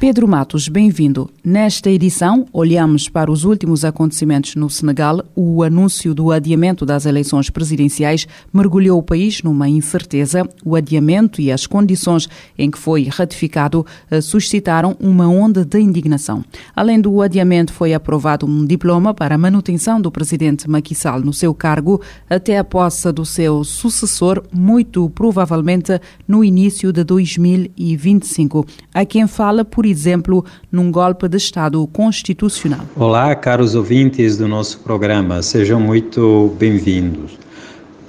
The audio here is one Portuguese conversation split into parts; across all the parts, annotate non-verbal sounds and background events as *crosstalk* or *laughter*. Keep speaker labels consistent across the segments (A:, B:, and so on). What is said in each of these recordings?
A: Pedro Matos, bem-vindo. Nesta edição, olhamos para os últimos acontecimentos no Senegal. O anúncio do adiamento das eleições presidenciais mergulhou o país numa incerteza. O adiamento e as condições em que foi ratificado eh, suscitaram uma onda de indignação. Além do adiamento, foi aprovado um diploma para a manutenção do presidente Macky Sall no seu cargo até a posse do seu sucessor, muito provavelmente no início de 2025. A quem fala, por exemplo, num golpe de Estado constitucional.
B: Olá, caros ouvintes do nosso programa, sejam muito bem-vindos.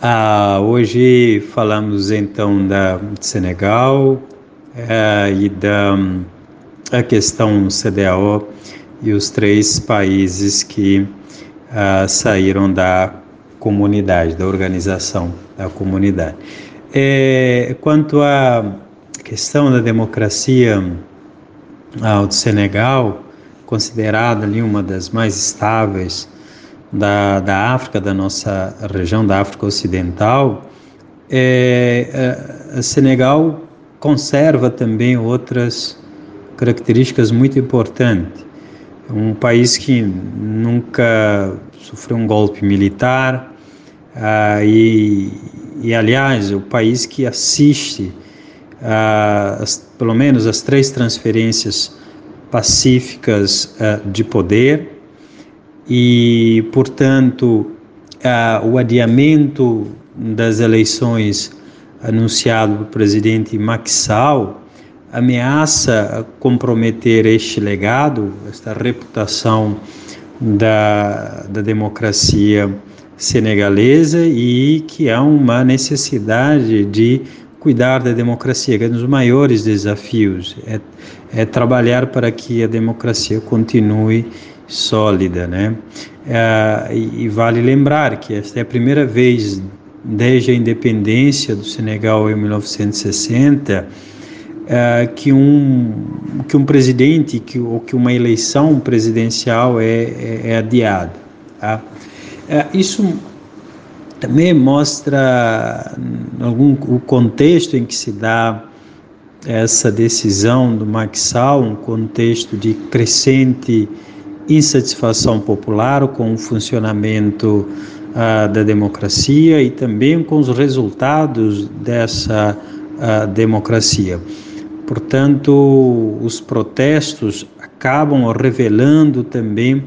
B: Ah, hoje falamos então da Senegal eh, e da a questão CDAO e os três países que ah, saíram da comunidade, da organização da comunidade. É, quanto à questão da democracia ao Senegal, considerada ali uma das mais estáveis da, da África, da nossa região da África Ocidental, é, é, Senegal conserva também outras características muito importantes. Um país que nunca sofreu um golpe militar ah, e, e, aliás, o país que assiste as, pelo menos as três transferências pacíficas de poder e, portanto, o adiamento das eleições anunciado pelo presidente Sall ameaça comprometer este legado, esta reputação da, da democracia senegalesa e que há uma necessidade de cuidar da democracia, que é um dos maiores desafios, é, é trabalhar para que a democracia continue sólida, né? É, e, vale lembrar que esta é a primeira vez desde a independência do Senegal em 1960 é, que um que um presidente que ou que uma eleição presidencial é, é, é adiada. Tá? É, isso também mostra algum, o contexto em que se dá essa decisão do Maxal, um contexto de crescente insatisfação popular com o funcionamento uh, da democracia e também com os resultados dessa uh, democracia. Portanto, os protestos acabam revelando também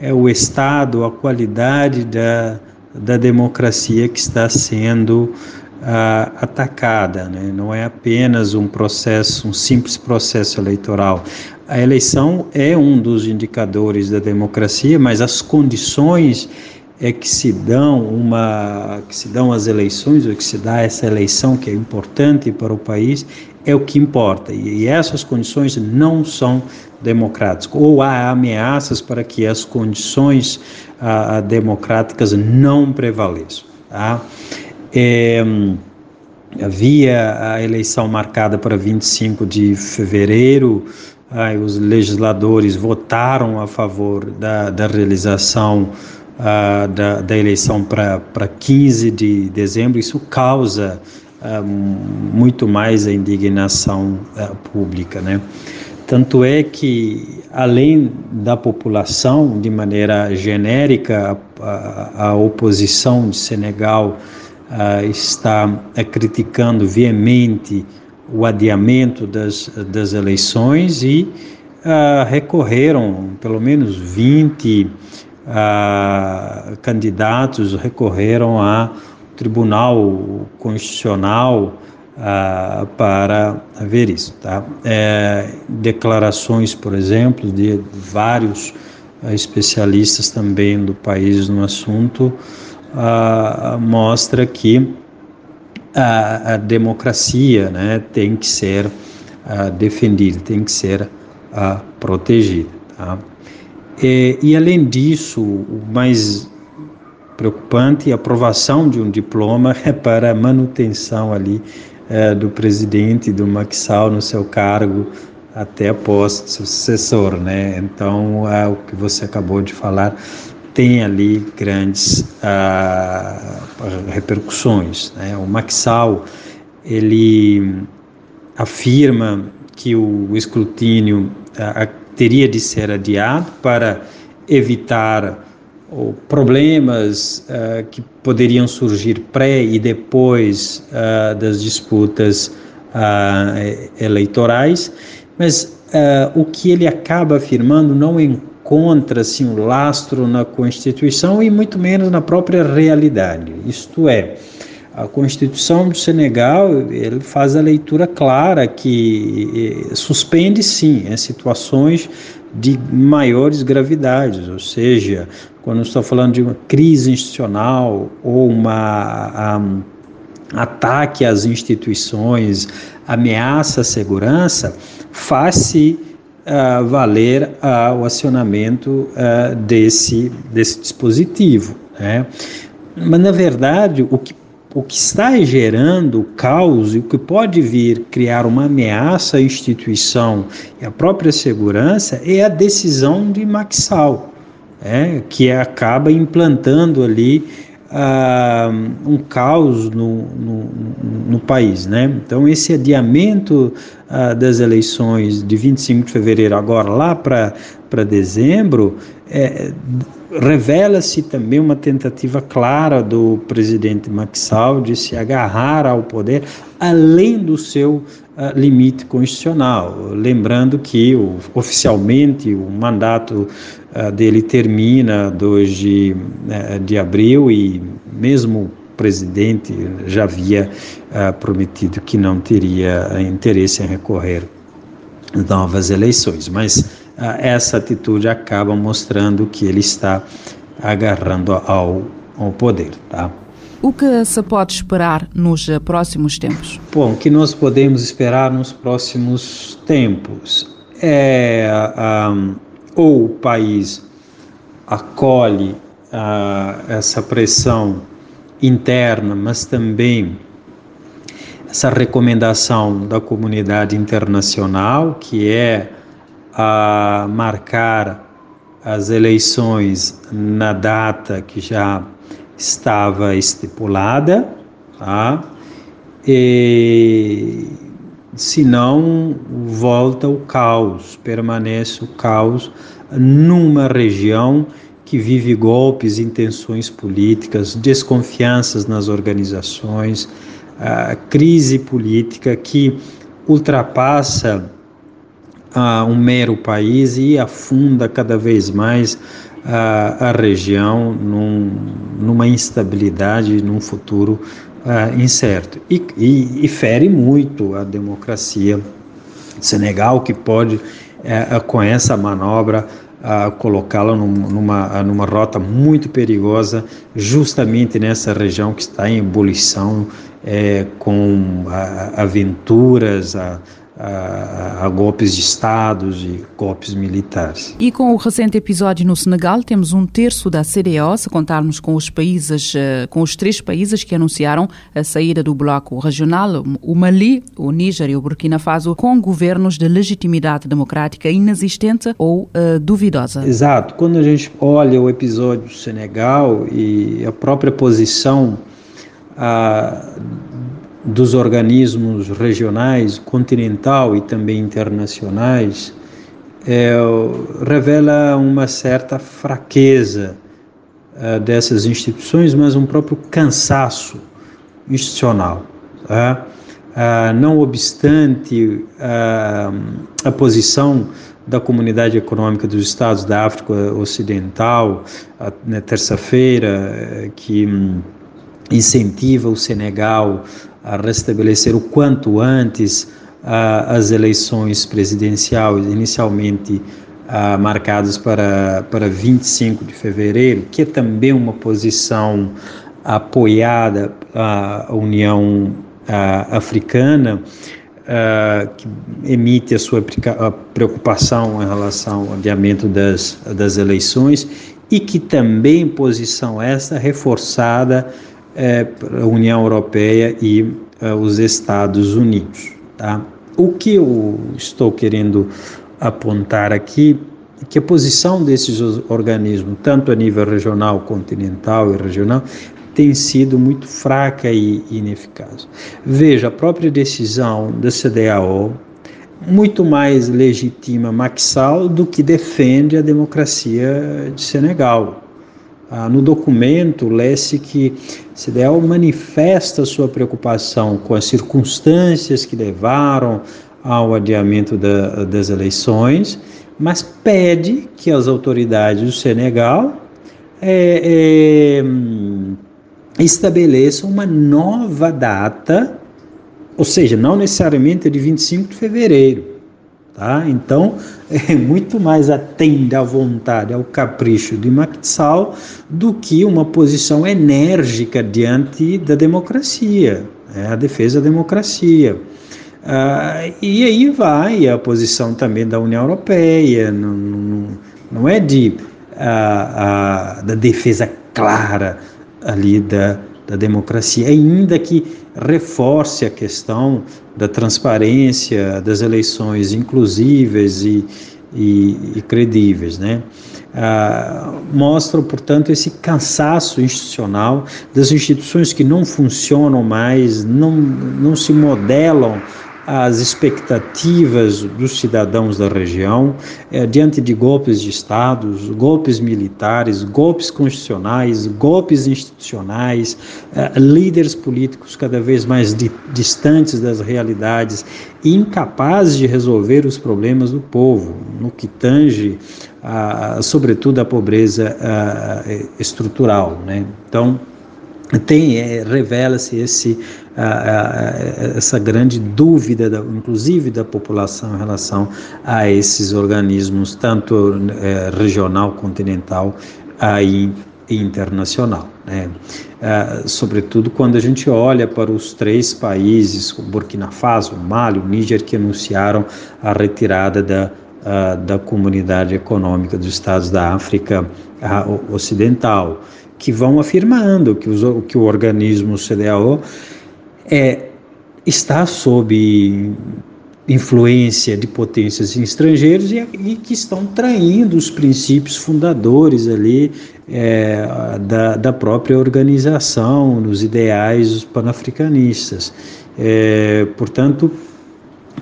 B: é, o estado, a qualidade da da democracia que está sendo uh, atacada. Né? Não é apenas um processo, um simples processo eleitoral. A eleição é um dos indicadores da democracia, mas as condições é que se dão uma que se dão as eleições ou que se dá essa eleição que é importante para o país é o que importa e, essas condições não são democráticas ou há ameaças para que as condições ah, democráticas não prevaleçam tá? É, havia a eleição marcada para 25 de fevereiro ah, os legisladores votaram a favor da, da realização uh, da, da, eleição para 15 de dezembro, isso causa uh, muito mais a indignação uh, pública, né? Tanto é que, além da população, de maneira genérica, a, a oposição de Senegal está criticando veemente o adiamento das, das eleições e recorreram pelo menos 20 ah, candidatos recorreram ao Tribunal Constitucional ah, para ver isso. Tá? É, declarações, por exemplo, de vários ah, especialistas também do país no assunto ah, mostra que a, a democracia né, tem que ser defendida, tem que ser protegida. Tá? E, e, além disso, o mais preocupante, a aprovação de um diploma é *laughs* para a manutenção ali é, do presidente do Maxal no seu cargo até após sucessor, né? Então, é, o que você acabou de falar tem ali grandes ah, repercussões. Né? O Maxal ele afirma que o escrutínio ah, teria de ser adiado para evitar ou problemas uh, que poderiam surgir pré e depois uh, das disputas uh, eleitorais, mas o que ele acaba afirmando não encontra-se um lastro na Constituição e muito menos na própria realidade. Isto é, a Constituição do Senegal ele faz a leitura clara que eh, suspende sim em situações de maiores gravidades, ou seja, quando está falando de uma crise institucional ou uma um, ataque às instituições, ameaça à segurança, faz-se uh, valer uh, o acionamento uh, desse, desse dispositivo. Né? Mas, na verdade, o que o que está gerando caos e o que pode vir criar uma ameaça à instituição e à própria segurança é a decisão de Maxal, é, que acaba implantando ali uh, um caos no, no, no, país. Né? Então, esse adiamento uh, das eleições de 25 de fevereiro, agora lá para dezembro, é, revela-se também uma tentativa clara do presidente Maxal de se agarrar ao poder além do seu uh, limite constitucional. Lembrando que o, oficialmente o mandato uh, dele termina 2 de, uh, de abril e mesmo presidente já havia prometido que não teria interesse em recorrer novas eleições, mas essa atitude acaba mostrando que ele está agarrando ao, ao poder, tá?
A: O que se pode esperar nos próximos tempos?
B: Bom, o que nós podemos esperar nos próximos tempos é um, ou o país acolhe uh, essa pressão interna, mas também essa recomendação da comunidade internacional, que é a marcar as eleições na data que já estava estipulada, tá? E se não volta o caos, permanece o caos numa região que vive golpes, intenções políticas, desconfianças nas organizações, a crise política que ultrapassa a um mero país e afunda cada vez mais a, a região num, numa instabilidade, num futuro uh, incerto. E, e, e, fere muito a democracia. Senegal, que pode, uh, com essa manobra, uh, colocá-la num, numa, numa rota muito perigosa, justamente nessa região que está em ebulição, é, com aventuras, a, golpes de estados e golpes militares.
A: E com o recente episódio no Senegal, temos um terço da CDO, se contarmos com os países, eh, com os três países que anunciaram a saída do bloco regional, o Mali, o Níger e o Burkina Faso, com governos de legitimidade democrática inexistente ou uh, duvidosa.
B: Exato. Quando a gente olha o episódio do Senegal e a própria posição uh, dos organismos regionais, continental e também internacionais, é, revela uma certa fraqueza é, dessas instituições, mas um próprio cansaço institucional. Ah, não obstante ah, a posição da Comunidade Econômica dos Estados da África Ocidental, na terça-feira, que hum, incentiva o Senegal a restabelecer o quanto antes as eleições presidenciais, inicialmente uh, marcadas para, para 25 de fevereiro, que é também uma posição apoiada à União Africana, que emite a sua preocupação em relação ao adiamento das, das eleições e que também posição essa reforçada é, pela União Europeia e uh, os Estados Unidos. Tá? O que eu estou querendo apontar aqui é que a posição desses organismos, tanto a nível regional, continental e regional, tem sido muito fraca e ineficaz. Veja, a própria decisão da CDAO muito mais legitima Maxal do que defende a democracia de Senegal. Ah, no documento, lê-se que CDAO manifesta sua preocupação com as circunstâncias que levaram ao adiamento da, das eleições, mas pede que as autoridades do Senegal é, é, estabeleçam uma nova data ou seja, não necessariamente de 25 de fevereiro. Tá? Então, *laughs* é muito mais atende à vontade, ao capricho de Maxal do que uma posição enérgica diante da democracia, é a defesa da democracia. Ah, e aí vai a posição também da União Europeia, não, não, não é de, a, a, da defesa clara ali da, da democracia, ainda que reforce a questão da transparência das eleições inclusíveis e, e, e credíveis, né? Ah, mostram, portanto, esse cansaço institucional das instituições que não funcionam mais, não, não se modelam as expectativas dos cidadãos da região eh, diante de golpes de estados, golpes militares, golpes constitucionais, golpes institucionais, eh, líderes políticos cada vez mais di distantes das realidades e incapazes de resolver os problemas do povo, no que tange, sobretudo, a pobreza a, estrutural. Né? Então, tem é, revela-se esse essa grande dúvida, da, inclusive da população em relação a esses organismos, tanto é, regional, continental aí internacional. Né? É, sobretudo quando a gente olha para os três países, Burkina Faso, Mali, o Níger, que anunciaram a retirada da, da comunidade econômica dos estados da África Ocidental, que vão afirmando que, os, que o organismo CDAO é, está sob influência de potências estrangeiras e, e, que estão traindo os princípios fundadores ali é, da, da própria organização, nos ideais panafricanistas. É, portanto,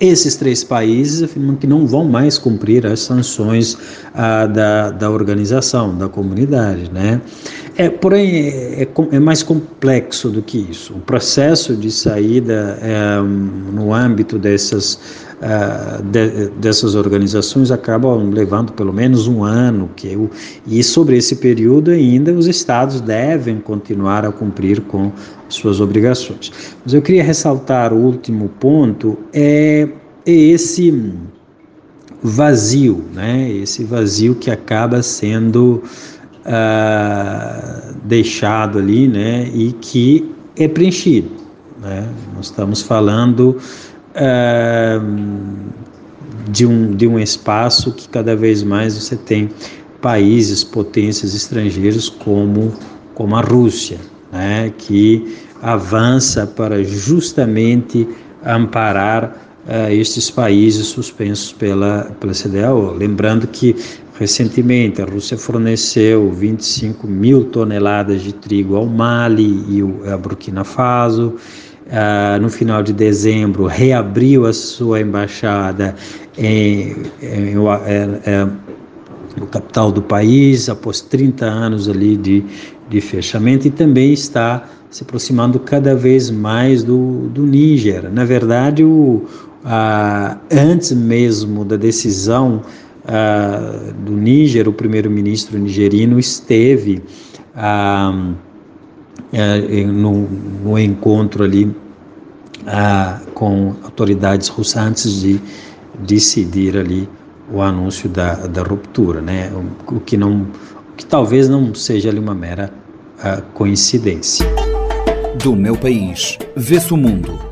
B: esses três países afirmam que não vão mais cumprir as sanções ah, da, da organização, da comunidade. Né? É, porém, é, é, é, mais complexo do que isso. O processo de saída é, no âmbito dessas, uh, de, dessas organizações acaba levando pelo menos um ano, que eu, e sobre esse período ainda os estados devem continuar a cumprir com suas obrigações. Mas eu queria ressaltar o último ponto, é, é esse vazio, né? esse vazio que acaba sendo uh, deixado ali, né, e que é preenchido. Né? Nós estamos falando uh, de, um, de um espaço que cada vez mais você tem países, potências estrangeiros como, como a Rússia, né, que avança para justamente amparar uh, estes países suspensos pela, pela CDAO. Lembrando que recentemente a Rússia forneceu 25 mil toneladas de trigo ao Mali e a Burkina Faso. Uh, no final de dezembro, reabriu a sua embaixada em, em, em, no capital do país, após 30 anos ali de, de fechamento, e também está se aproximando cada vez mais do, do Níger. Na verdade, o, ah, antes mesmo da decisão ah, do Níger, o primeiro-ministro nigerino esteve eh, no, no, encontro ali ah, com autoridades russas antes de decidir ali o anúncio da, da ruptura, né? O, o que não, o que talvez não seja ali uma mera coincidência.
C: Do meu país, vê-se o mundo